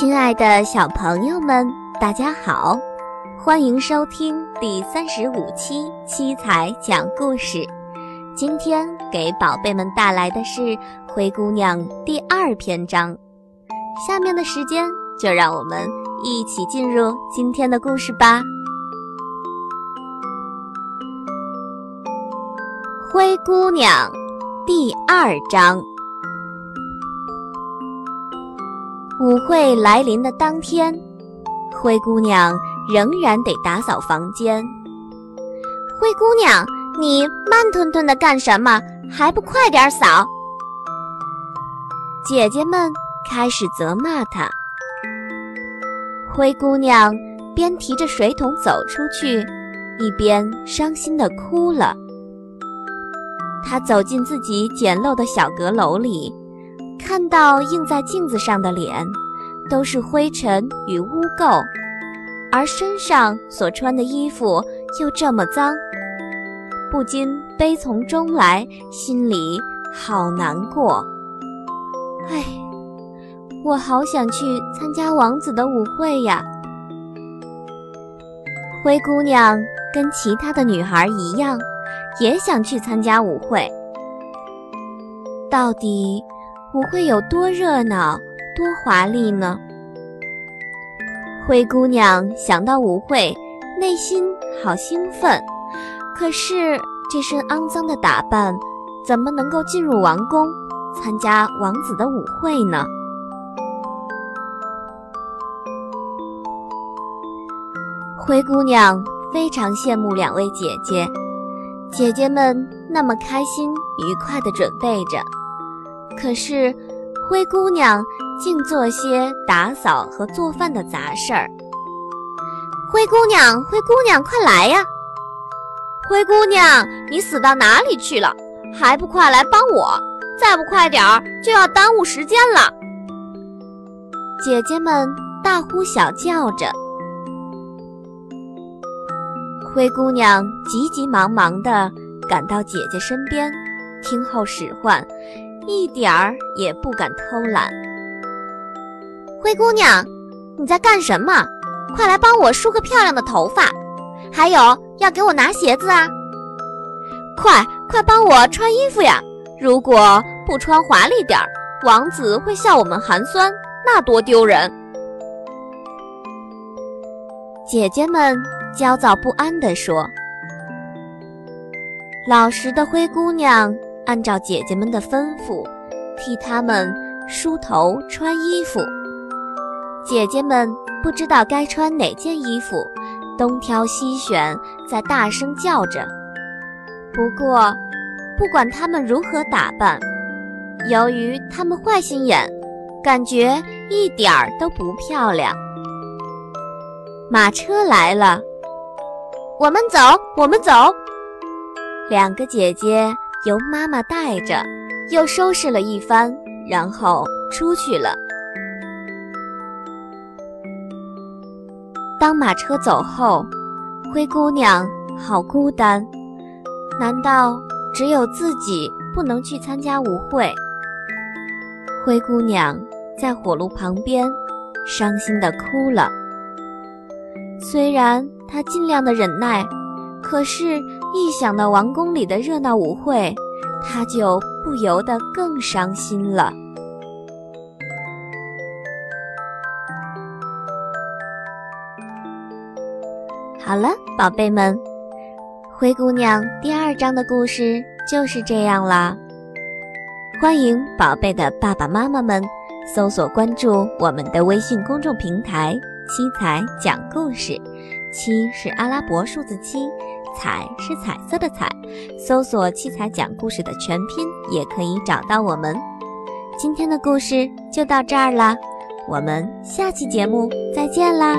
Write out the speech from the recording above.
亲爱的小朋友们，大家好，欢迎收听第三十五期七彩讲故事。今天给宝贝们带来的是《灰姑娘》第二篇章。下面的时间，就让我们一起进入今天的故事吧。《灰姑娘》第二章。舞会来临的当天，灰姑娘仍然得打扫房间。灰姑娘，你慢吞吞的干什么？还不快点扫！姐姐们开始责骂她。灰姑娘边提着水桶走出去，一边伤心的哭了。她走进自己简陋的小阁楼里。看到映在镜子上的脸，都是灰尘与污垢，而身上所穿的衣服又这么脏，不禁悲从中来，心里好难过。唉，我好想去参加王子的舞会呀！灰姑娘跟其他的女孩一样，也想去参加舞会。到底？舞会有多热闹，多华丽呢？灰姑娘想到舞会，内心好兴奋。可是这身肮脏的打扮，怎么能够进入王宫，参加王子的舞会呢？灰姑娘非常羡慕两位姐姐，姐姐们那么开心愉快地准备着。可是，灰姑娘净做些打扫和做饭的杂事儿。灰姑娘，灰姑娘，快来呀！灰姑娘，你死到哪里去了？还不快来帮我！再不快点儿，就要耽误时间了。姐姐们大呼小叫着。灰姑娘急急忙忙地赶到姐姐身边，听候使唤。一点儿也不敢偷懒。灰姑娘，你在干什么？快来帮我梳个漂亮的头发，还有要给我拿鞋子啊！快快帮我穿衣服呀！如果不穿华丽点儿，王子会笑我们寒酸，那多丢人！姐姐们焦躁不安地说。老实的灰姑娘。按照姐姐们的吩咐，替他们梳头、穿衣服。姐姐们不知道该穿哪件衣服，东挑西选，在大声叫着。不过，不管她们如何打扮，由于她们坏心眼，感觉一点儿都不漂亮。马车来了，我们走，我们走。两个姐姐。由妈妈带着，又收拾了一番，然后出去了。当马车走后，灰姑娘好孤单。难道只有自己不能去参加舞会？灰姑娘在火炉旁边，伤心的哭了。虽然她尽量的忍耐。可是，一想到王宫里的热闹舞会，他就不由得更伤心了。好了，宝贝们，《灰姑娘》第二章的故事就是这样啦。欢迎宝贝的爸爸妈妈们搜索关注我们的微信公众平台“七彩讲故事”，七是阿拉伯数字七。彩是彩色的彩，搜索“七彩讲故事”的全拼也可以找到我们。今天的故事就到这儿啦，我们下期节目再见啦！